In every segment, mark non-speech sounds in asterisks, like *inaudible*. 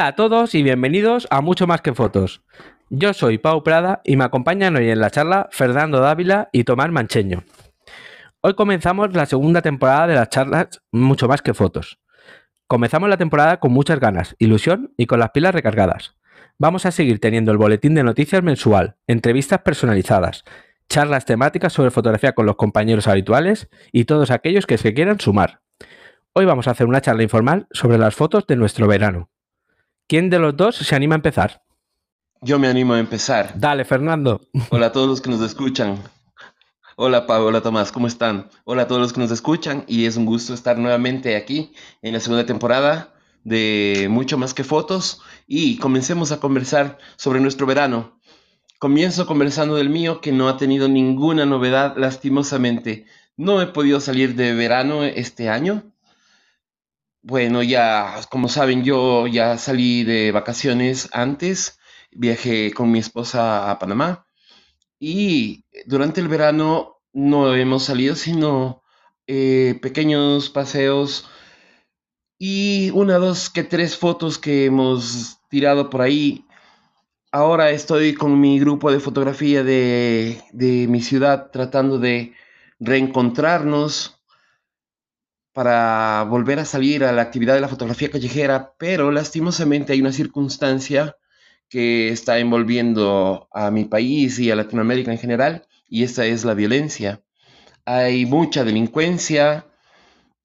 Hola a todos y bienvenidos a Mucho Más que Fotos. Yo soy Pau Prada y me acompañan hoy en la charla Fernando Dávila y Tomás Mancheño. Hoy comenzamos la segunda temporada de las charlas Mucho Más que Fotos. Comenzamos la temporada con muchas ganas, ilusión y con las pilas recargadas. Vamos a seguir teniendo el boletín de noticias mensual, entrevistas personalizadas, charlas temáticas sobre fotografía con los compañeros habituales y todos aquellos que se quieran sumar. Hoy vamos a hacer una charla informal sobre las fotos de nuestro verano. ¿Quién de los dos se anima a empezar? Yo me animo a empezar. Dale, Fernando. Hola a *laughs* todos los que nos escuchan. Hola Pablo, hola Tomás, ¿cómo están? Hola a todos los que nos escuchan y es un gusto estar nuevamente aquí en la segunda temporada de Mucho más que fotos y comencemos a conversar sobre nuestro verano. Comienzo conversando del mío que no ha tenido ninguna novedad lastimosamente. No he podido salir de verano este año bueno, ya, como saben, yo ya salí de vacaciones antes, viajé con mi esposa a Panamá y durante el verano no hemos salido, sino eh, pequeños paseos y una, dos, que tres fotos que hemos tirado por ahí. Ahora estoy con mi grupo de fotografía de, de mi ciudad tratando de reencontrarnos para volver a salir a la actividad de la fotografía callejera, pero lastimosamente hay una circunstancia que está envolviendo a mi país y a Latinoamérica en general, y esta es la violencia. Hay mucha delincuencia,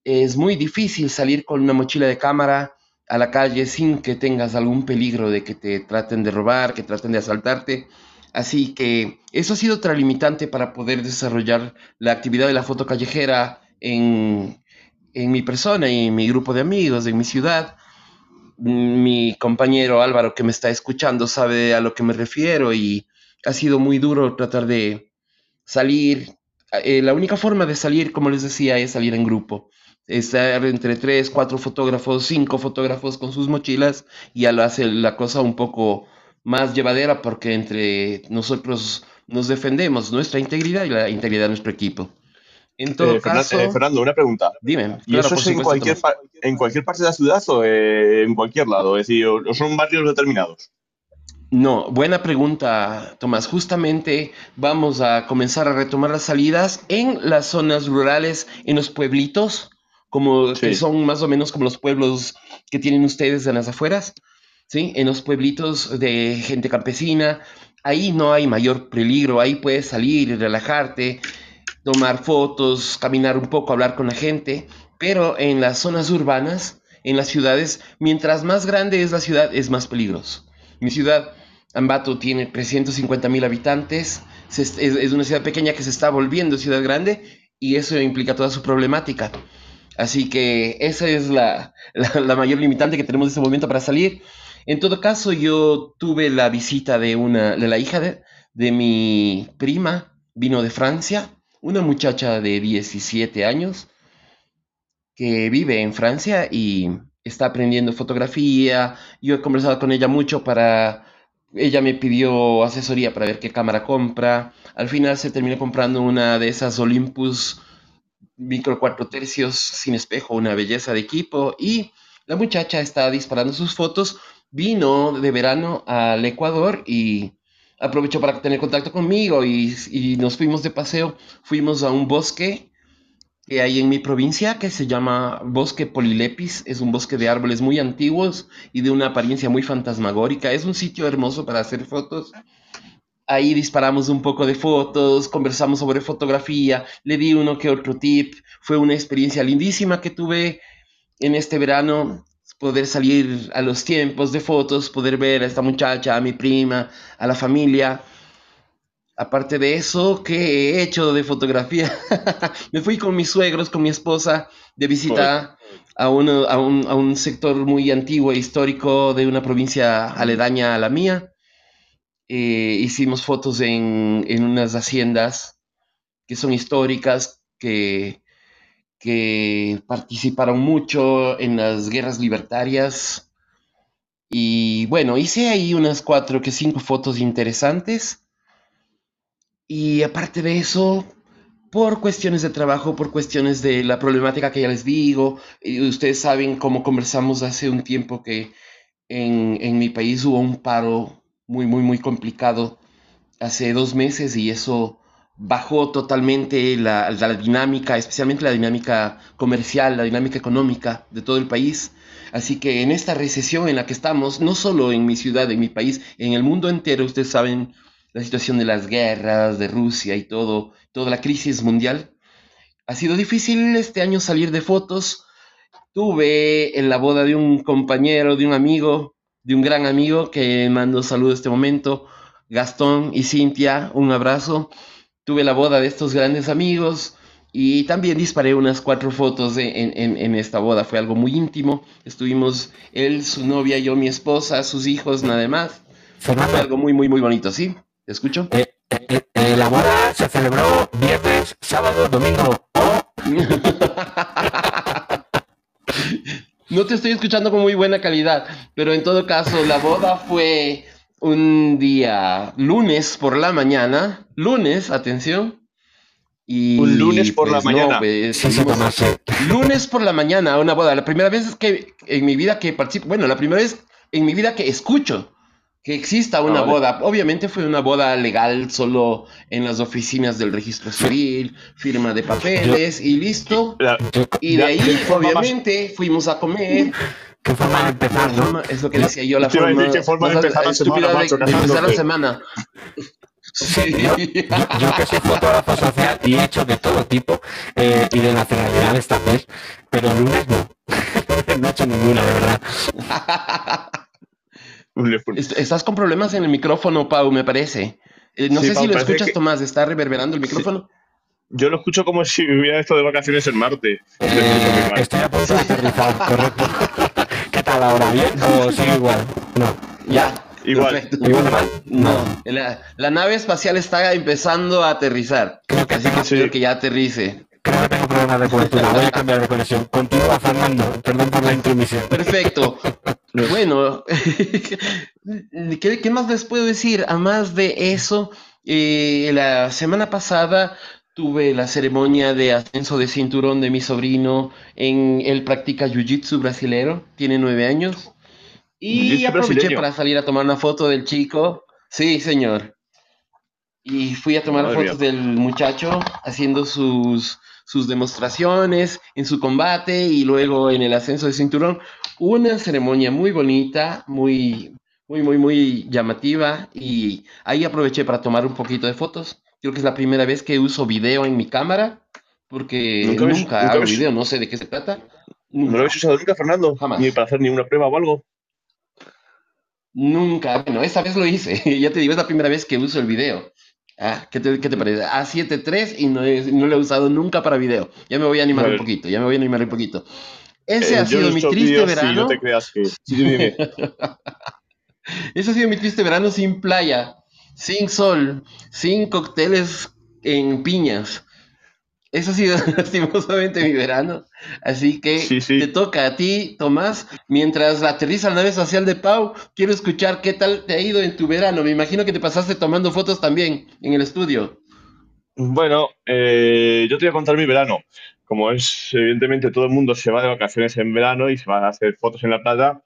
es muy difícil salir con una mochila de cámara a la calle sin que tengas algún peligro de que te traten de robar, que traten de asaltarte. Así que eso ha sido otra limitante para poder desarrollar la actividad de la foto callejera en, en mi persona y en mi grupo de amigos, en mi ciudad. Mi compañero Álvaro que me está escuchando sabe a lo que me refiero y ha sido muy duro tratar de salir. Eh, la única forma de salir, como les decía, es salir en grupo. Estar entre tres, cuatro fotógrafos, cinco fotógrafos con sus mochilas y ya lo hace la cosa un poco más llevadera porque entre nosotros nos defendemos nuestra integridad y la integridad de nuestro equipo. En todo eh, caso. Eh, Fernando, una pregunta. Dime. ¿Y eso es en cualquier, en cualquier parte de la ciudad o eh, en cualquier lado? Es decir, ¿o son barrios determinados? No, buena pregunta, Tomás. Justamente vamos a comenzar a retomar las salidas en las zonas rurales, en los pueblitos, como que son más o menos como los pueblos que tienen ustedes en las afueras, ¿sí? En los pueblitos de gente campesina. Ahí no hay mayor peligro, ahí puedes salir y relajarte tomar fotos, caminar un poco, hablar con la gente, pero en las zonas urbanas, en las ciudades, mientras más grande es la ciudad, es más peligroso. Mi ciudad, Ambato, tiene 350 mil habitantes, es, una ciudad pequeña que se está volviendo ciudad grande y eso implica toda su problemática. Así que esa es *laughs* la, la, mayor limitante que tenemos en este momento para salir. En todo caso, yo tuve la visita de, una, de la hija de, de mi prima, vino de Francia, una muchacha de 17 años que vive en Francia y está aprendiendo fotografía. Yo he conversado con ella mucho para... Ella me pidió asesoría para ver qué cámara compra. Al final se terminó comprando una de esas Olympus micro 4 tercios sin espejo, una belleza de equipo. Y la muchacha está disparando sus fotos. Vino de verano al Ecuador y aprovechó para tener contacto conmigo y, nos fuimos de paseo. Fuimos a un bosque que hay en mi provincia que se llama Bosque Polilepis. Es un bosque de árboles muy antiguos y de una apariencia muy fantasmagórica. Es un sitio hermoso para hacer fotos. Ahí disparamos un poco de fotos, conversamos sobre fotografía, le di uno que otro tip. Fue una experiencia lindísima que tuve en este verano poder salir a los tiempos de fotos, poder ver a esta muchacha, a mi prima, a la familia. Aparte de eso, ¿qué he hecho de fotografía? *laughs* Me fui con mis suegros, con mi esposa, de visita a, uno, a, un, a, un, sector muy antiguo e histórico de una provincia aledaña a la mía. Eh, hicimos fotos en, en unas haciendas que son históricas, que que participaron mucho en las guerras libertarias. Y bueno, hice ahí unas cuatro que cinco fotos interesantes. Y aparte de eso, por cuestiones de trabajo, por cuestiones de la problemática que ya les digo, y ustedes saben cómo conversamos hace un tiempo que en, en mi país hubo un paro muy, muy, muy complicado hace dos meses y eso bajó totalmente la, la, dinámica, especialmente la dinámica comercial, la dinámica económica de todo el país. Así que en esta recesión en la que estamos, no solo en mi ciudad, en mi país, en el mundo entero, ustedes saben la situación de las guerras, de Rusia y todo, toda la crisis mundial, ha sido difícil este año salir de fotos. Tuve en la boda de un compañero, de un amigo, de un gran amigo que mando saludos este momento, Gastón y Cintia, un abrazo. Tuve la boda de estos grandes amigos y también disparé unas cuatro fotos en, en, en, esta boda. Fue algo muy íntimo. Estuvimos él, su novia, yo, mi esposa, sus hijos, nada más. Fue algo muy, muy, muy bonito, ¿sí? ¿Te escucho? Eh, eh, eh, la boda se celebró viernes, sábado, domingo. *laughs* no te estoy escuchando con muy buena calidad, pero en todo caso, la boda fue un día lunes por la mañana, lunes, atención. Y, un lunes por la pues, mañana. Pues, lunes por la mañana, una boda. La primera vez que en mi vida que participo, bueno, la primera vez en mi vida que escucho que exista una boda. Obviamente fue una boda legal solo en las oficinas del registro civil, firma de papeles y listo. y de ahí, obviamente, fuimos a comer. ¿Qué forma de empezar, no? Es lo que decía yo, la forma, ¿qué forma de empezar la semana, macho, de, empezar la semana. *laughs* Sí, yo, yo, que soy fotógrafo social y he hecho de todo tipo eh, y de nacionalidades también, pero lunes no. *laughs* no he hecho ninguna, de verdad. *laughs* Estás con problemas en el micrófono, Pau, me parece. Eh, no sé si lo escuchas, Tomás, ¿está reverberando el micrófono? Yo lo escucho como si hubiera estado de vacaciones en Marte. Eh, estoy a punto de aterrizar, correcto. ¿Qué tal ahora? ¿Bien o sigue igual? No. Ya. *laughs* Igual. Igual No. La, la, nave espacial está empezando a aterrizar. Creo que Así que sí. que ya aterrice. Creo que tengo problemas de cobertura. Voy a cambiar de conexión. Continúa, Fernando. Perdón por la intromisión. Perfecto. *laughs* Bueno, *laughs* ¿qué, ¿qué, más les puedo decir? A más de eso, eh, la semana pasada tuve la ceremonia de ascenso de cinturón de mi sobrino. En, él practica jiu-jitsu brasilero, tiene nueve años. Y aproveché para salir a tomar una foto del chico. Sí, señor. Y fui a tomar fotos del muchacho haciendo sus, sus demostraciones en su combate y luego en el ascenso de cinturón. Una ceremonia muy bonita, muy, muy, muy, muy llamativa y ahí aproveché para tomar un poquito de fotos. Creo que es la primera vez que uso video en mi cámara porque nunca, hago video, no sé de qué se trata. ¿No lo habéis usado nunca, Fernando? Jamás. Ni para hacer ninguna prueba o algo. Nunca. Bueno, esta vez lo hice. *laughs* ya te digo, es la primera vez que uso el video. Ah, ¿qué, te, ¿Qué te parece? A7 y no, no lo he usado nunca para video. Ya me voy a animar un poquito, ya me voy a animar un poquito. Ese eh, ha sido mi triste verano. Sí, no te creas que... *laughs* Ese ha sido mi triste verano sin playa, sin sol, sin cócteles en piñas. Eso ha sido *laughs* lastimosamente mi verano. Así que te toca a ti, Tomás. Mientras aterriza la nave espacial de Pau, quiero escuchar qué tal te ha ido en tu verano. Me imagino que te pasaste tomando fotos también en el estudio. Bueno, eh, yo te voy a contar mi verano. Como es, evidentemente, todo el mundo se va de vacaciones en verano y se va a hacer fotos en la playa,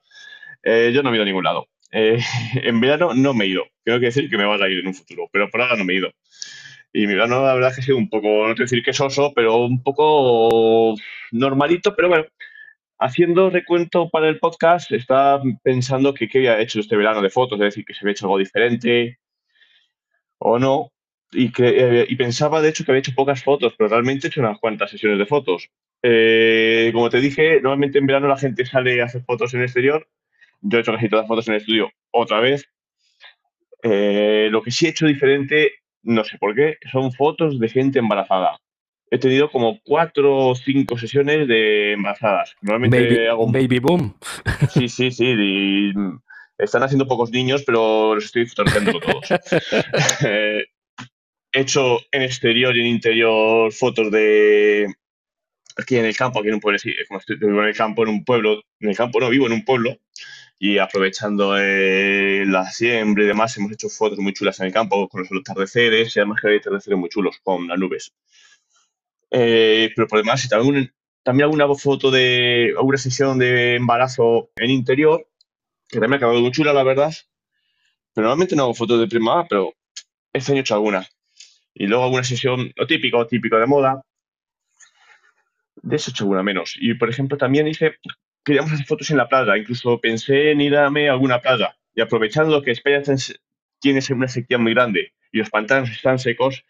eh, yo no he ido a ningún lado. Eh, *laughs* en verano no me he ido. Tengo que decir que me vas a ir en un futuro, pero por ahora no me he ido. Y mi verano, la verdad, que ha sido un poco, no quiero decir que soso, pero un poco normalito, pero bueno, haciendo recuento para el podcast, estaba pensando que qué había hecho este verano de fotos, es decir, que se había hecho algo diferente o no. Y, que, eh, y pensaba, de hecho, que había hecho pocas fotos, pero realmente he hecho unas cuantas sesiones de fotos. Eh, como te dije, normalmente en verano la gente sale a hacer fotos en el exterior. Yo he hecho casi todas las fotos en el estudio otra vez. Eh, lo que sí he hecho diferente no sé por qué, son fotos de gente embarazada. He tenido como cuatro o cinco sesiones de embarazadas. Normalmente baby, hago un baby boom. *laughs* Sí, sí, sí. Y están haciendo pocos niños, pero los estoy fotografiando todos. *laughs* Eh, he hecho en exterior y en interior fotos de aquí en el campo, aquí en un pueblo, sí, como estoy en el campo, en un pueblo, en el campo no, vivo en un pueblo, y aprovechando eh, la siembra y demás, hemos hecho fotos muy chulas en el campo con los atardeceres y además que hay atardeceres muy chulos con las nubes. Eh, pero por demás, también, también alguna foto de alguna sesión de embarazo en interior que también ha acabado muy chula, la verdad. Pero normalmente no hago fotos de primavera, pero este año he hecho alguna. Y luego alguna sesión, lo típico, típico de moda. De eso he hecho alguna menos. Y por ejemplo, también hice, queríamos hacer fotos en la playa. Incluso pensé en irme a alguna playa. Y aprovechando que España tiene una sequía muy grande y los pantanos están secos,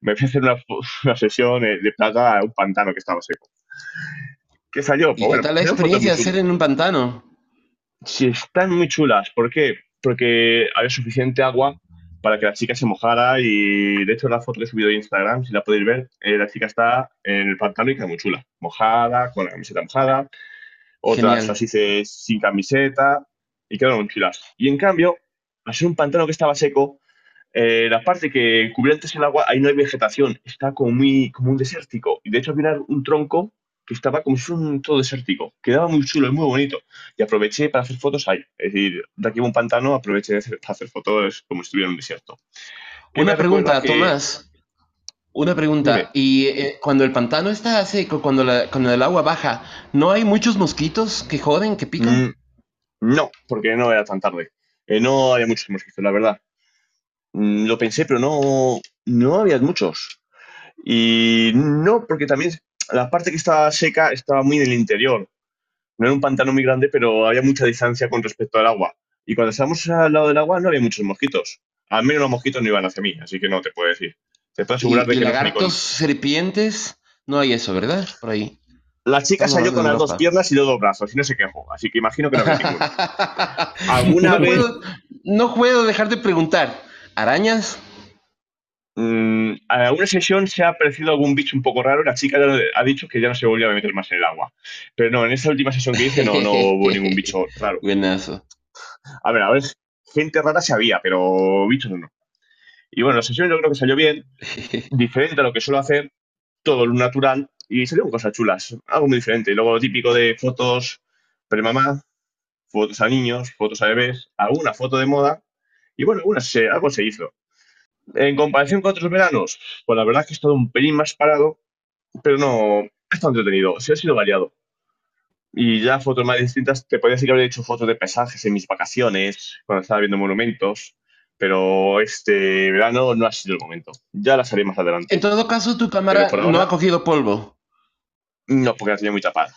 me fui a hacer una, *laughs* una sesión de playa a un pantano que estaba seco. ¿Qué salió? ¿Y qué tal la experiencia de hacer en un pantano? Sí, están muy chulas. ¿Por qué? Porque había suficiente agua para que la chica se mojara y de hecho la foto que he subido a Instagram, si la podéis ver, eh, la chica está en el pantano y queda muy chula, mojada, con la camiseta mojada, otras las hice sin camiseta y quedaron muy chulas. Y en cambio, al ser un pantano que estaba seco, eh, la parte que cubría antes el agua, ahí no hay vegetación, está como, muy, como un desértico. Y de hecho había un tronco que estaba como si fuera un todo desértico. Quedaba muy chulo y muy bonito. Y aproveché para hacer fotos ahí. Es decir, de aquí a un pantano aproveché para hacer fotos como si estuviera en un desierto. Una pregunta, Tomás. Una pregunta. Y eh, cuando el pantano está seco, cuando, cuando, el agua baja, ¿no hay muchos mosquitos que joden, que pican? Mm, no, porque no era tan tarde. Eh, no había muchos mosquitos, la verdad. Mm, lo pensé, pero no, no había muchos. Y no, porque también la parte que estaba seca estaba muy en el interior. No era un pantano muy grande, pero había mucha distancia con respecto al agua. Y cuando estábamos al lado del agua no había muchos mosquitos. Al menos los mosquitos no iban hacia mí, así que no te puedo decir. Te puedo asegurar de que lagartos, serpientes, no hay eso, ¿verdad? Por ahí. La chica salió con las dos piernas y los dos brazos y no se quejó, así que imagino que no había *laughs* ¿Alguna no vez? Puedo, no puedo dejar de preguntar. ¿Arañas? Mm, a alguna sesión se ha aparecido algún bicho un poco raro. La chica ha dicho que ya no se volvía a meter más en el agua. Pero no, en esa última sesión que hice no, no hubo ningún bicho raro. *laughs* Buenazo. A ver, a ver, gente rara se había, pero bichos no. Y bueno, la sesión yo creo que salió bien, *laughs* diferente a lo que suelo hacer, todo lo natural, y salieron cosas chulas, algo muy diferente. Luego lo típico de fotos pre-mamá, fotos a niños, fotos a bebés, alguna foto de moda, y bueno, algo se hizo. En comparación con otros veranos, pues la verdad es que he estado un pelín más parado, pero no, he estado entretenido, sí ha sido variado. Y ya fotos más distintas, te podría decir que habría hecho fotos de paisajes en mis vacaciones, cuando estaba viendo monumentos, pero este verano no ha sido el momento. Ya las haré más adelante. En todo caso, tu cámara no ha cogido polvo. No, porque la tenía muy tapada.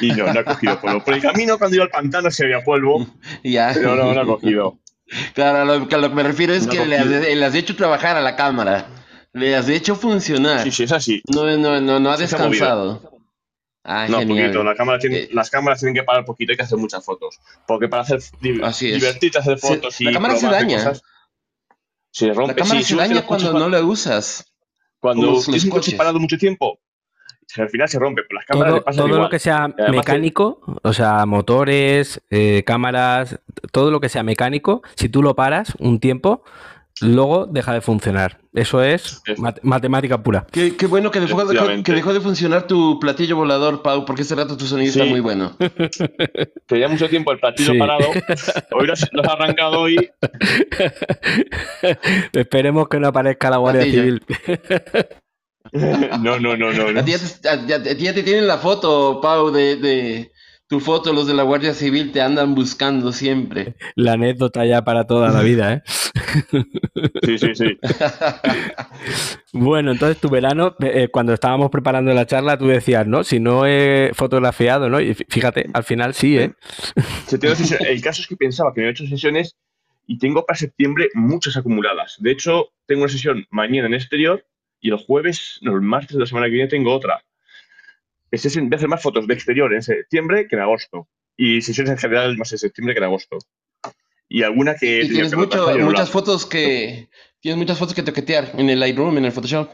y no, no ha cogido polvo. Por el camino, cuando iba al pantano, se había polvo. *laughs* ya. Pero no, no ha cogido. Claro, lo, que, lo que me refiero es que le has, hecho trabajar a la cámara. Le has hecho funcionar. Sí, sí, es así. No, no, no, no ha descansado. Ah, no, genial. poquito. La cámara tiene, eh, las cámaras tienen que parar poquito, hay que hacer muchas fotos. Porque para hacer divertirte, hacer fotos y. La cámara se daña. se rompe. La cámara se daña cuando no la usas. Cuando tienes un coche parado mucho tiempo, al final se rompe. Por las cámaras todo, todo lo que sea mecánico, o sea, motores, eh, cámaras, todo lo que sea mecánico, si tú lo paras un tiempo, luego deja de funcionar. Eso es matemática pura. Qué, bueno que dejó, que dejó, de funcionar tu platillo volador, Pau, porque ese rato tu sonido está muy bueno. *laughs* Tenía mucho tiempo el platillo parado. *laughs* Hoy lo has arrancado hoy. *laughs* Esperemos que no aparezca la Guardia Civil. no, no, no, no. A, ti ya te, tienen la foto, Pau, de, tu foto, los de la Guardia Civil te andan buscando siempre. La anécdota ya para toda la vida, ¿eh? Sí, sí, sí. *laughs* bueno, entonces tu verano, eh, cuando estábamos preparando la charla, tú decías, ¿no? Si no he fotografiado, ¿no? Y fíjate, al final sí, ¿eh? El caso es que pensaba que me he hecho sesiones y tengo para septiembre muchas acumuladas. De hecho, tengo una sesión mañana en exterior y el jueves, no, el martes de la semana que viene tengo otra. Es voy a hacer más fotos de exterior en septiembre que en agosto. Y sesiones en general más en septiembre que en agosto. Y alguna que... ¿Y tienes muchas fotos que... Tienes muchas fotos que toquetear en el Lightroom, en el Photoshop.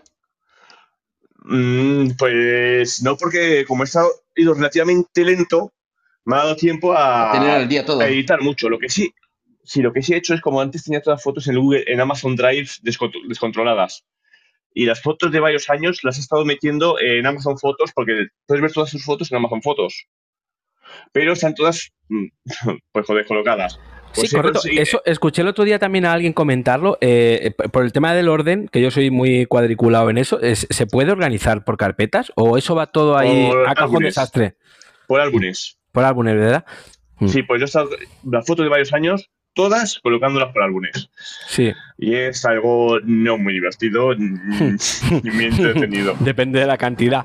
Mm, pues no, porque como he estado ido relativamente lento, me ha dado tiempo a, tener al día todo. a editar mucho. Lo que sí, sí, lo que sí he hecho es como antes tenía todas las fotos en Google, en Amazon Drive descontroladas y las fotos de varios años las he estado metiendo en Amazon Fotos porque puedes ver todas sus fotos en Amazon Fotos. Pero están todas, mm, *laughs* pues joder, colocadas. Sí, pues correcto. Eso, escuché el otro día también a alguien comentarlo. Eh, por el tema del orden, que yo soy muy cuadriculado en eso, ¿se puede organizar por carpetas o eso va todo ahí a cajón desastre? Por álbumes. Por álbumes, ¿verdad? Mm. Sí, pues yo he estado las fotos de varios años, todas colocándolas por álbumes. Sí. Y es algo no muy divertido ni *laughs* muy entretenido. Depende de la cantidad.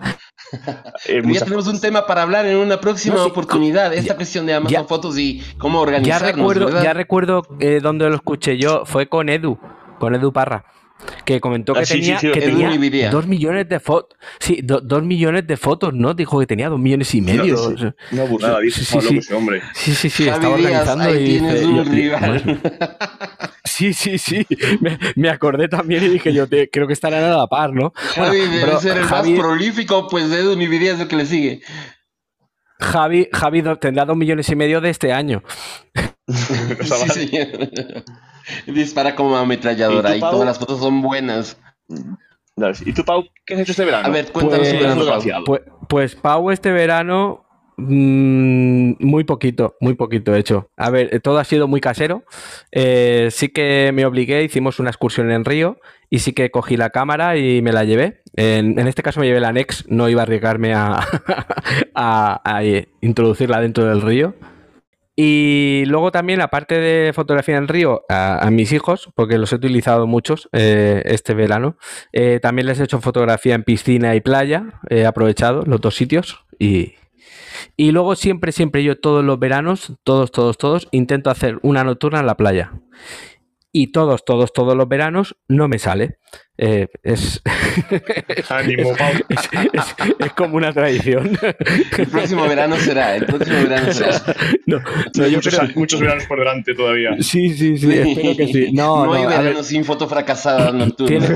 Eh, ya tenemos un tema para hablar en una próxima oportunidad. Esta cuestión de Amazon Fotos y cómo organizarnos. Ya recuerdo, ya recuerdo eh, dónde lo escuché yo. Fue con Edu, con Edu Parra que comentó que, ah, tenía, que tenía dos millones de fotos. Sí, dos millones de fotos, ¿no? Dijo que tenía dos millones y medio. No, burrada, sí, sí, sí, hombre. Sí, sí, sí, estaba organizando y *laughs* Sí, sí, sí. Me, acordé también y dije, yo te, creo que estarán a la par, ¿no? Javi debe ser el más prolífico, pues de Edu Nividia es el que le sigue. Javi, Javi tendrá dos millones y medio de este año. *laughs* sí, señor. Dispara como ametralladora y, todas las fotos son buenas. ¿Y tú, Pau, qué has hecho este verano? A ver, cuéntanos pues, verano, Pues, pues, Pau, este verano, mm, muy poquito, muy poquito hecho. A ver, eh, todo ha sido muy casero. Eh, sí que me obligué, hicimos una excursión en Río y sí que cogí la cámara y me la llevé. En, este caso me llevé la Nex, no iba a arriesgarme *laughs* a, a eh, introducirla dentro del río. Y luego también, aparte de fotografía en río, a, mis hijos, porque los he utilizado muchos este verano, también les he hecho fotografía en piscina y playa, he aprovechado los dos sitios y, y luego siempre, siempre yo todos los veranos, todos, todos, todos, intento hacer una nocturna en la playa y todos, todos, todos los veranos no me sale. Eh, *laughs* es, es, como una tradición. El próximo verano será, el próximo verano será. *laughs* No, muchos, veranos por delante todavía. Sí, sí, sí, espero que sí. No, no, hay verano sin foto fracasada *laughs* nocturna.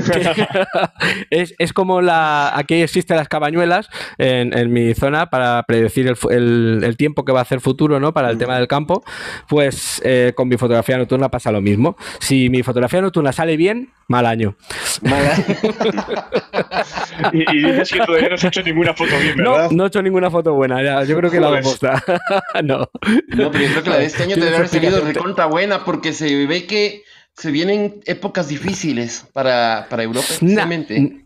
es, es como la. Aquí existen las cabañuelas en, en mi zona para predecir el, el, el, tiempo que va a hacer futuro, ¿no? Para el tema del campo. Pues eh, con mi fotografía nocturna pasa lo mismo. Si mi fotografía nocturna sale bien, mal año. *laughs* y, dices que todavía no has hecho ninguna foto bien, ¿verdad? No, no he hecho ninguna foto buena, ya. Yo creo que la vamos a *laughs* no. No, pero yo creo que la de este año debe haber salido recontra buena porque se ve que se vienen épocas difíciles para, para Europa, especialmente.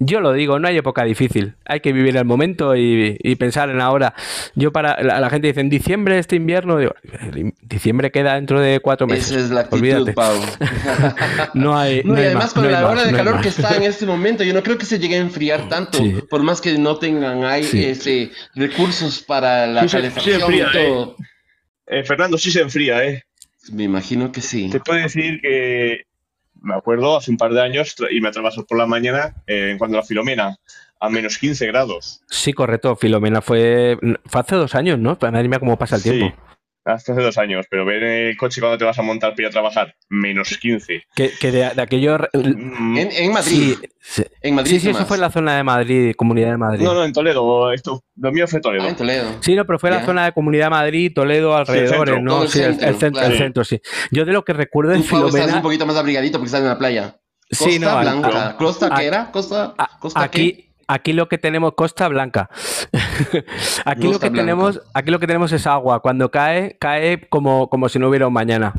Yo lo digo, no hay época difícil. Hay que vivir el momento y, pensar en ahora. Yo para la, gente dice en diciembre este invierno, digo, diciembre queda dentro de cuatro meses. Esa es la actitud, Pau. *laughs* no hay. No, y además con la hora de calor que está en este momento, yo no creo que se llegue a enfriar tanto, por más que no tengan ahí ese recursos para la calefacción y todo. Eh. Eh, Fernando, sí se enfría, ¿eh? Me imagino que sí. Te puedo decir que me acuerdo hace un par de años y me atravesó por la mañana eh, cuando la Filomena a menos 15 grados. Sí, correcto. Filomena fue, fue hace dos años, ¿no? Madre mía, cómo pasa el tiempo. Hace dos años, pero ver el coche cuando te vas a montar para ir a trabajar, menos 15. Que, de, aquello. Mm. En, Madrid. Sí, en Madrid. Sí, eso fue en la zona de Madrid, Comunidad de Madrid. No, no, en Toledo. Esto, lo mío fue Toledo. Ah, en Toledo. Sí, no, pero fue la zona de Comunidad de Madrid, Toledo, alrededor, ¿no? Sí, el, centro, el, centro, sí. Yo de lo que recuerdo en Filomena. Estás un poquito más abrigadito porque estás en la playa. Costa sí, no, Blanca. ¿Costa qué era? ¿Costa, Costa aquí, qué? Aquí lo que tenemos Costa Blanca. *laughs* aquí lo que tenemos, aquí lo que tenemos es agua. Cuando cae, cae como, como si no hubiera un mañana.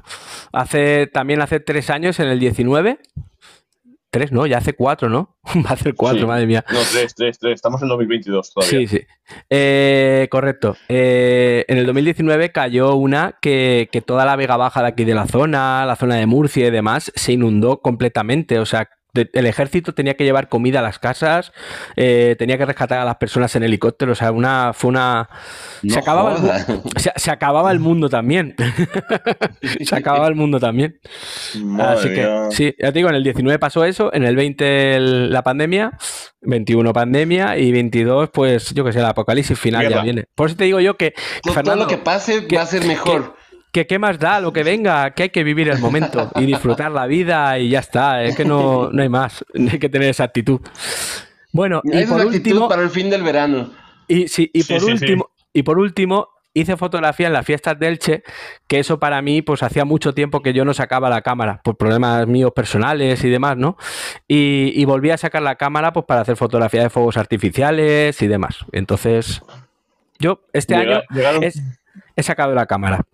Hace también hace tres años, en el 19, Tres, no, ya hace cuatro, ¿no? *laughs* Va a hacer cuatro, madre mía. No, tres, tres, tres. Estamos en 2022 todavía. Sí, sí. Eh, correcto. Eh, en el 2019 cayó una que, que, toda la Vega Baja de aquí de la zona, la zona de Murcia y demás, se inundó completamente. O sea, el ejército tenía que llevar comida a las casas, eh, tenía que rescatar a las personas en helicóptero, o sea, una, fue una... se, acababa el, se, acababa el mundo también. *laughs* se acababa el mundo también. Así que, sí, ya te digo, en el 19 pasó eso, en el 20 la pandemia, 21 pandemia y 22, pues yo que sé, el apocalipsis final ya viene. Por eso te digo yo que... todo lo que pase va a ser mejor que qué más da lo que venga, que hay que vivir el momento y disfrutar la vida y ya está, es que no, no hay más, *laughs* hay que tener esa actitud. Bueno, y por último para el fin del verano. Y sí, y por último, y por último hice fotografía en las fiestas de Elche, que eso para mí pues hacía mucho tiempo que yo no sacaba la cámara por problemas míos personales y demás, ¿no? Y, volví a sacar la cámara pues para hacer fotografía de fuegos artificiales y demás. Entonces, yo este año he sacado la cámara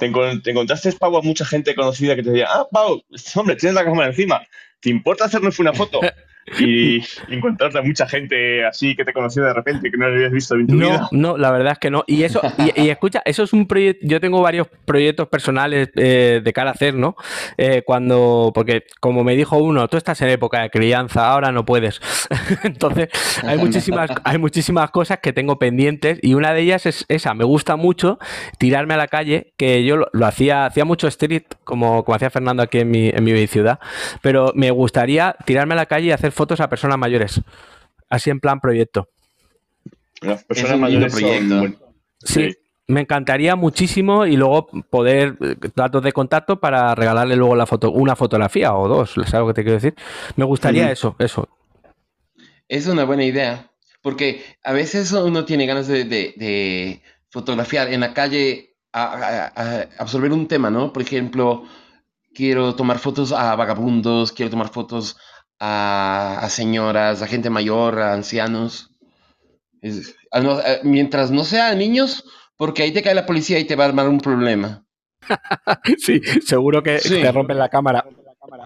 te, encontraste, Pau, a mucha gente conocida que te decía, ah, Pau, hombre, tienes la cámara encima, ¿te importa hacernos una foto? *laughs* y *laughs* encontrarte a mucha gente así que te conoció de repente que no habías visto en tu no, vida. No, la verdad es que no. Y eso, y, escucha, eso es un proyecto. Yo tengo varios proyectos personales eh, de cara a hacer, ¿no? Eh, cuando, porque como me dijo uno, tú estás en época de crianza, ahora no puedes. *laughs* Entonces, hay muchísimas, hay muchísimas cosas que tengo pendientes y una de ellas es esa. Me gusta mucho tirarme a la calle, que yo lo, hacía, hacía mucho street, como, como hacía Fernando aquí en mi, en mi ciudad, pero me gustaría tirarme a la calle y hacer fotos a personas mayores. Así en plan proyecto. Las personas mayores sí, me encantaría muchísimo y luego poder eh, datos de contacto para regalarle luego la foto, una fotografía o dos, ¿sabes lo que te quiero decir? Me gustaría eso, eso. Es una buena idea, porque a veces uno tiene ganas de, fotografiar en la calle, a, absorber un tema, ¿no? Por ejemplo, quiero tomar fotos a vagabundos, quiero tomar fotos a, señoras, a gente mayor, a ancianos. mientras no sea niños, porque ahí te cae la policía y te va a armar un problema. *laughs* sí, seguro que te rompen la cámara.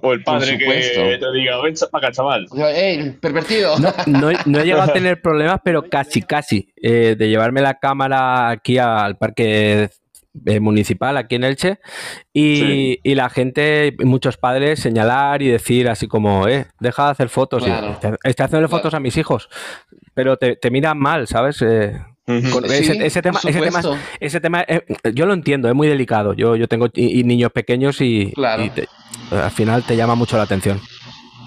O el padre que te diga, ven para acá, chaval. ¡Ey, pervertido! No, he llegado a *laughs* tener problemas, pero casi, casi. Eh, de llevarme la cámara aquí al parque eh, municipal aquí en Elche y, la gente, muchos padres señalar y decir así como, eh, deja de hacer fotos. estoy haciendo fotos a mis hijos, pero te, miran mal, ¿sabes? Eh, ese, tema, ese tema, eh, yo lo entiendo, es muy delicado. Yo, yo tengo niños pequeños y, al final te llama mucho la atención.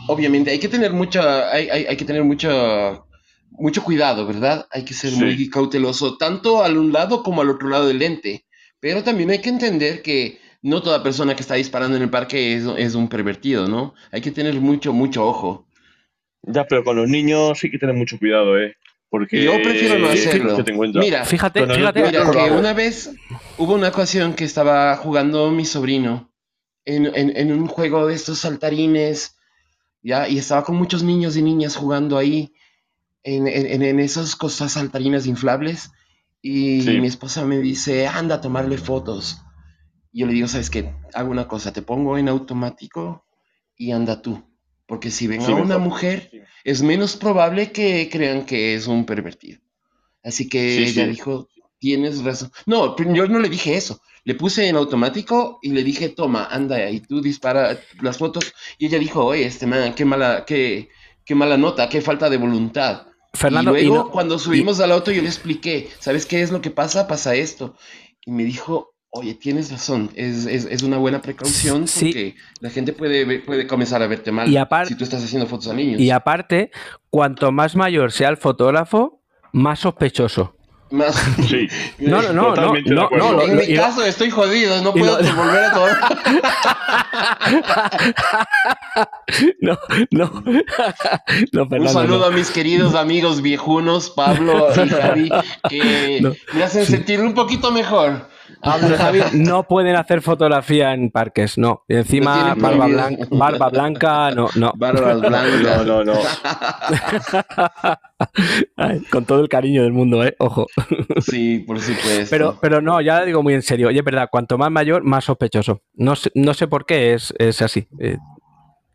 Obviamente, hay que tener mucho, hay, hay, que tener mucho, mucho cuidado, ¿verdad? Hay que ser muy cauteloso, tanto al un lado como al otro lado del lente. Pero también hay que entender que no toda persona que está disparando en el parque es, un pervertido, ¿no? Hay que tener mucho, mucho ojo. Ya, pero con los niños sí que tener mucho cuidado, ¿eh? Porque yo prefiero no hacerlo. Mira, fíjate, fíjate mira, que una vez hubo una ocasión que estaba jugando mi sobrino en, un juego de estos saltarines, ¿ya? Y estaba con muchos niños y niñas jugando ahí en, en esas cosas saltarinas inflables. Y mi esposa me dice, anda a tomarle fotos. Y yo le digo, ¿sabes qué? Hago una cosa, te pongo en automático y anda tú. Porque si ven a una mujer, es menos probable que crean que es un pervertido. Así que ella dijo, tienes razón. No, yo no le dije eso. Le puse en automático y le dije, toma, anda y tú dispara las fotos. Y ella dijo, oye, este man, qué mala, qué, qué mala nota, qué falta de voluntad. Fernando, y luego, cuando subimos al auto, yo le expliqué, ¿sabes qué es lo que pasa? Pasa esto. Y me dijo, oye, tienes razón, es, una buena precaución porque la gente puede, puede comenzar a verte mal si tú estás haciendo fotos a niños. Y aparte, cuanto más mayor sea el fotógrafo, más sospechoso. Sí. *laughs* No, no, no, no, no, En mi caso estoy jodido, no puedo volver a tomar. *laughs* no, no. *laughs* Un saludo a mis queridos amigos viejunos, Pablo y Javi, que me hacen sentir un poquito mejor. *laughs* No pueden hacer fotografía en parques, no. Y encima barba blanca, barba blanca, no, no. Barba *laughs* blanca, no, no, no. *laughs* con todo el cariño del mundo, ¿eh? Ojo. Sí, por supuesto. Pero, pero no, ya digo muy en serio. Oye, es verdad, cuanto más mayor, más sospechoso. No sé, no sé por qué es, es así. Eh,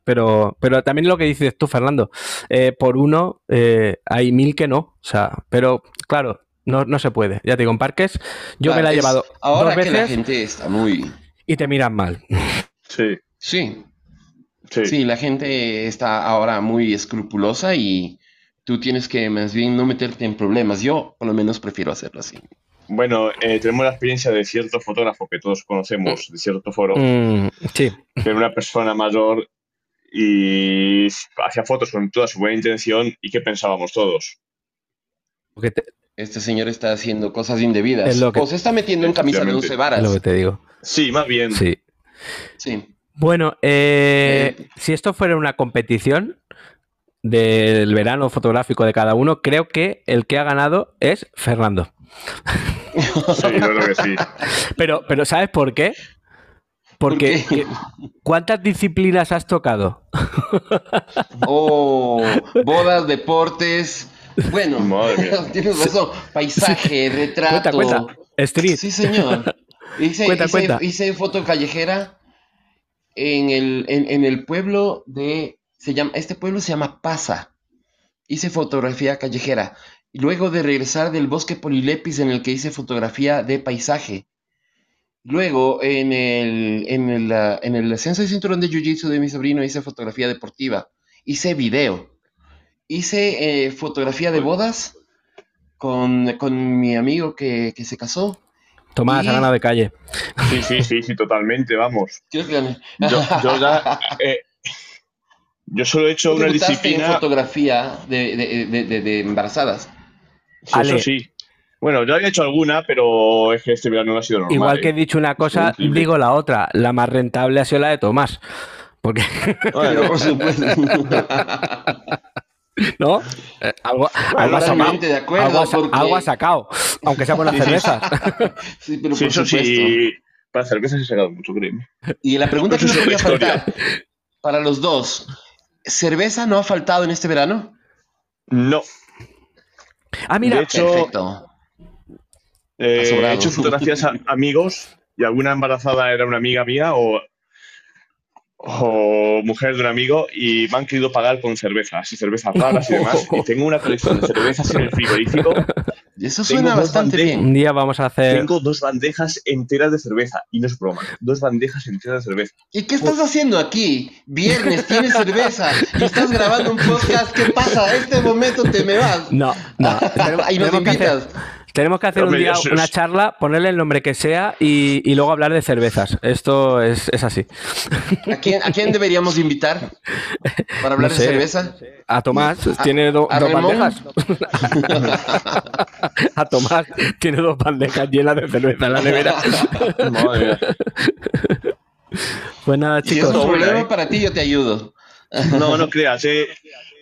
pero, pero también lo que dices tú, Fernando. Eh, por uno, eh, hay mil que no. O sea, pero claro, no, no se puede. Ya te digo, en parques, yo me la he llevado ahora dos veces. Que la gente está muy. Y te miran mal. Sí. Sí. Sí. la gente está ahora muy escrupulosa y tú tienes que más bien no meterte en problemas. Yo, por lo menos, prefiero hacerlo así. Bueno, eh, tenemos la experiencia de cierto fotógrafo que todos conocemos, de cierto foro. Mm, sí. Que era una persona mayor y hacía fotos con toda su buena intención y qué pensábamos todos. Porque te, este señor está haciendo cosas indebidas. o se está metiendo en camisa de 11 varas. Es lo que te digo. Sí, más bien. Sí. Sí. Bueno, eh, eh, si esto fuera una competición del verano fotográfico de cada uno, creo que el que ha ganado es Fernando. *laughs* Sí, yo creo que sí. Pero, pero ¿sabes por qué? Porque ¿cuántas disciplinas has tocado? Oh, bodas, deportes, bueno, *laughs* tienes razón. Paisaje, retrato. Cuenta, cuenta. Street. Sí, señor. *laughs* Hice, hice, hice foto callejera en el, en, el pueblo de Se llama, este pueblo se llama Pasa. Hice fotografía callejera. Y luego de regresar del bosque Polilepis en el que hice fotografía de paisaje. Luego, en el, en el, en el ascenso de cinturón de Jiu-Jitsu de mi sobrino, hice fotografía deportiva. Hice video. Hice eh, fotografía de bodas con, con mi amigo que, que se casó. Tomás, Y- gana de calle. Sí, sí, sí, sí, totalmente, vamos. Eh, yo solo he hecho una debutaste en disciplina. fotografía de, de- de- de- de embarazadas. Sí, Ale. Eso sí. Bueno, yo había hecho alguna, pero es que este verano no ha sido normal. Igual que he ¿eh? dicho una cosa, digo la otra. La más rentable ha sido la de Tomás. Porque, Bueno, Por supuesto. *laughs* ¿no? Eh, algo, algo ha sacado. De acuerdo, Algo ha, sa- porque- algo ha sacado. Aunque sea con las Sí, cervezas. *laughs* Sí, pero sí, por eso supuesto. sí. Para cerveza se ha sacado mucho, créeme. Y la pregunta que no es podía faltar para los dos. ¿Cerveza no ha faltado en este verano? No. Ah, mira. De hecho, Perfecto. Eh, he hecho fotografías a amigos y alguna embarazada era una amiga mía o, o mujer de un amigo y me han querido pagar con cervezas y cervezas raras y demás. Y tengo una colección de cervezas en el frigorífico. Y eso tengo suena dos bastante bien. Un día vamos a hacer. Tengo dos bandejas enteras de cerveza y no es broma. Dos bandejas enteras de cerveza. ¿Y qué estás haciendo aquí? Viernes, tienes cerveza y estás grabando un podcast. ¿Qué pasa? A este momento te me vas. No, no. Tenemos, *laughs* Ahí nos que hacer, invitas. Tenemos que hacer un día una charla, ponerle el nombre que sea y, y luego hablar de cervezas. Esto es, es así. ¿A quién, ¿A quién deberíamos invitar para hablar No de cerveza? A Tomás A- tiene do- a dos Ramón. bandejas. *laughs* a Tomás tiene dos bandejas llenas de cerveza en la nevera. Madre mía. Pues nada, Si es chicos. un problema ¿eh? para ti, yo te ayudo. No, no creas. eh.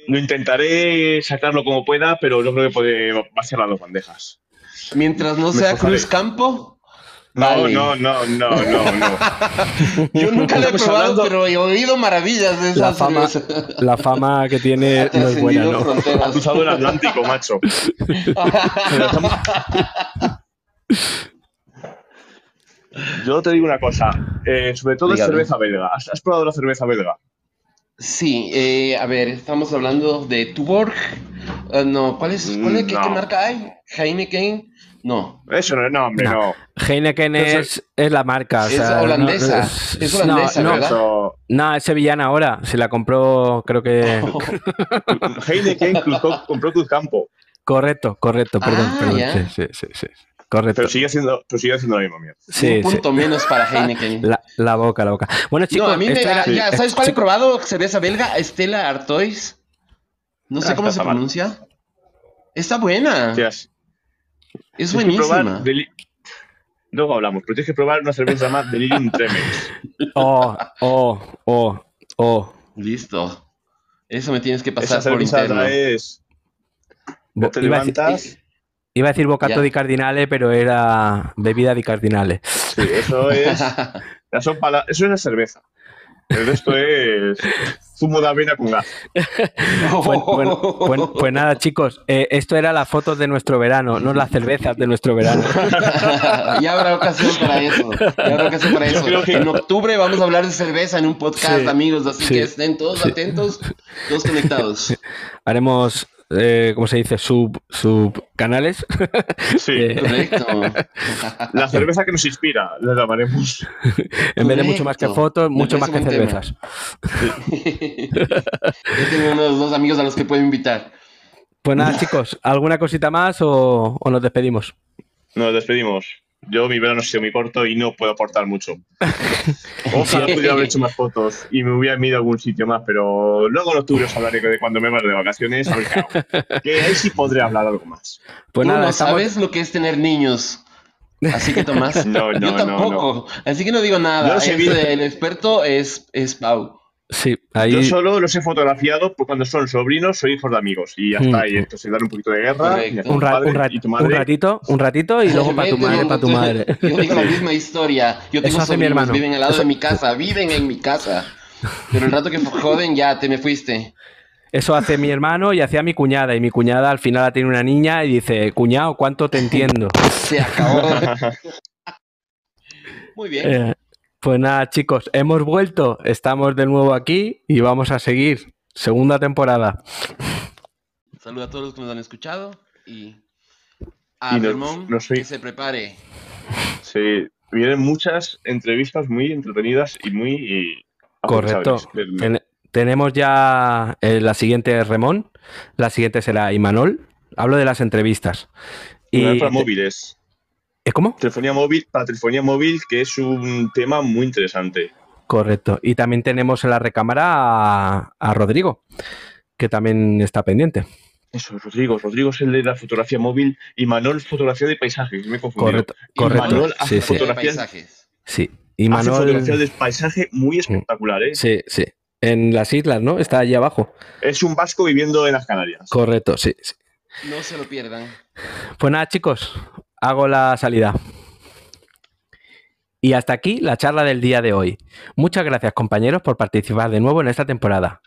Lo intentaré sacarlo como pueda, pero yo creo que puede, va a ser las dos bandejas. Mientras no sea. Cruz Campo. No, vale. no, no, no, no, no. *laughs* Yo nunca lo he probado, hablando- pero he oído maravillas de esa La fama, la fama que tiene *laughs* no es buena, ¿no? Ha cruzado el Atlántico, macho. *laughs* Yo te digo una cosa, eh, sobre todo es Dígame. cerveza belga. ¿Has, has probado la cerveza belga? Sí, eh, a ver, estamos hablando de Tuborg. Ah, no, ¿cuál es? ¿Cuál es? ¿Qué, marca hay? ¿Heineken? No. Eso no, no hombre, No. no. Heineken es, es la marca. o Es sea, no- holandesa, es- es holandesa, no, no, ¿verdad? No, es sevillana ahora. Si la compró, creo que. *laughs* Heineken cruzó- compró Cruzcampo, Correcto, correcto, perdón, Ah, perdón. Sí, sí, sí, sí. Correcto. pero sigue haciendo, pero sigue haciendo la misma mierda. Sí, un sí. punto menos para Heineken. La, la boca, la boca. Bueno, chicos, no, a mí me, era- ya, ¿sabes cuál he probado? Cerveza belga, Estela Artois. No sé Ah, cómo se mal. pronuncia. Está buena. Es tienes buenísima. deli- Luego hablamos, pero tienes que probar una cerveza llamada Delirium Tremens. *laughs* Oh, oh, oh, oh. Listo. Eso me tienes que Esa pasar por cerveza interno. es... Bo- Te iba, a decir, levantas... iba a decir bocato Ya. di cardinale, pero era bebida di cardinale. Sí, eso es... *laughs* Eso es la cerveza. El resto es zumo de avena con gas. Bueno, bueno, pues, pues nada, chicos, eh, esto era las fotos de nuestro verano, no las cervezas de nuestro verano. *laughs* ya habrá ocasión para eso. Ya habrá ocasión para eso. que- En octubre vamos a hablar de cerveza en un podcast, Sí, amigos. Así sí, que estén todos sí. atentos, todos conectados. *laughs* Haremos, eh, ¿cómo se dice? Sub, sub canales. *laughs* Sí. Eh, Correcto. La cerveza que nos inspira, la llamaremos. en vez de mucho más que fotos, mucho más que cervezas. *laughs* Yo tengo unos dos amigos a los que puedo invitar. Pues nada, chicos, ¿alguna cosita más o, o nos despedimos? Nos despedimos. Yo, mi verano ha sido muy corto y no puedo aportar mucho. *laughs* Ojalá pudiera haber hecho más fotos y me hubiera ido a algún sitio más, pero luego en octubre os hablaré de cuando me vaya de vacaciones. a ver qué hago. *laughs* Que ahí sí podré hablar algo más. Pues Tú nada, no estamos- sabes lo que es tener niños. Así que Tomás, *laughs* No, no, yo no, tampoco. Así que no digo nada. Yo sé Es, bien. eh, el experto es, es Pau. Sí, ahí. Yo solo los he fotografiado por cuando son sobrinos o hijos de amigos y ya Mm. está. Y entonces dar un poquito de guerra. Un, ra- un rat- y tu un ratito, un ratito y luego para tu madre, para tu madre. *laughs* Yo digo la *laughs* misma historia. Yo tengo hace mi sobrinos, hermano. viven al lado Eso- de mi casa, viven en mi casa. Pero el rato que joden, ya te me fuiste. Eso hace mi hermano y hacía mi cuñada. Y mi cuñada al final tiene una niña y dice, cuñado, ¿cuánto te entiendo? Se acabó. *laughs* Muy bien. Eh, pues nada, chicos, hemos vuelto, estamos de nuevo aquí y vamos a seguir segunda temporada. Saludos a todos los que nos han escuchado y a Y que se prepare. Sí, vienen muchas entrevistas muy entretenidas y muy Correcto. Ten- tenemos ya eh, la siguiente Remón, la siguiente será Imanol. Hablo de las entrevistas. Una Y para móviles. ¿Eh, ¿Cómo? Telefonía móvil, para telefonía móvil, que es un tema muy interesante. Correcto. Y también tenemos en la recámara a, a Rodrigo, que también está pendiente. Eso, Rodrigo. Rodrigo es el de la fotografía móvil y Manol fotografía de paisajes. Me he confundido. Correcto. Y Correcto. Manuel hace Sí, sí. de paisajes. Sí. Hace Imanol. fotografía de paisaje muy espectacular, ¿eh? Sí, sí. En las islas, ¿no? Está allí abajo. Es un vasco viviendo en las Canarias. Correcto, sí. sí. No se lo pierdan. Pues nada, chicos, hago la salida. Y hasta aquí la charla del día de hoy. Muchas gracias, compañeros, por participar de nuevo en esta temporada.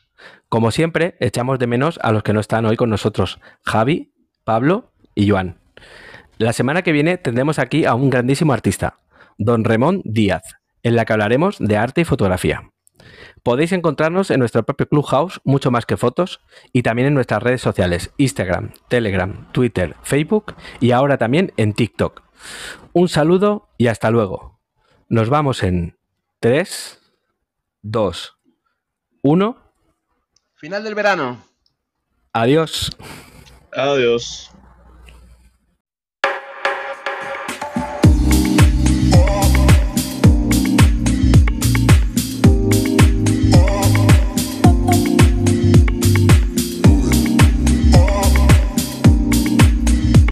Como siempre, echamos de menos a los que no están hoy con nosotros, Javi, Pablo y Joan. La semana que viene tendremos aquí a un grandísimo artista, don Ramón Díaz, en la que hablaremos de arte y fotografía. Podéis encontrarnos en nuestro propio Clubhouse, mucho más que fotos, y también en nuestras redes sociales, Instagram, Telegram, Twitter, Facebook y ahora también en TikTok. Un saludo y hasta luego. Nos vamos en 3, 2, 1. Final del verano. Adiós. Adiós.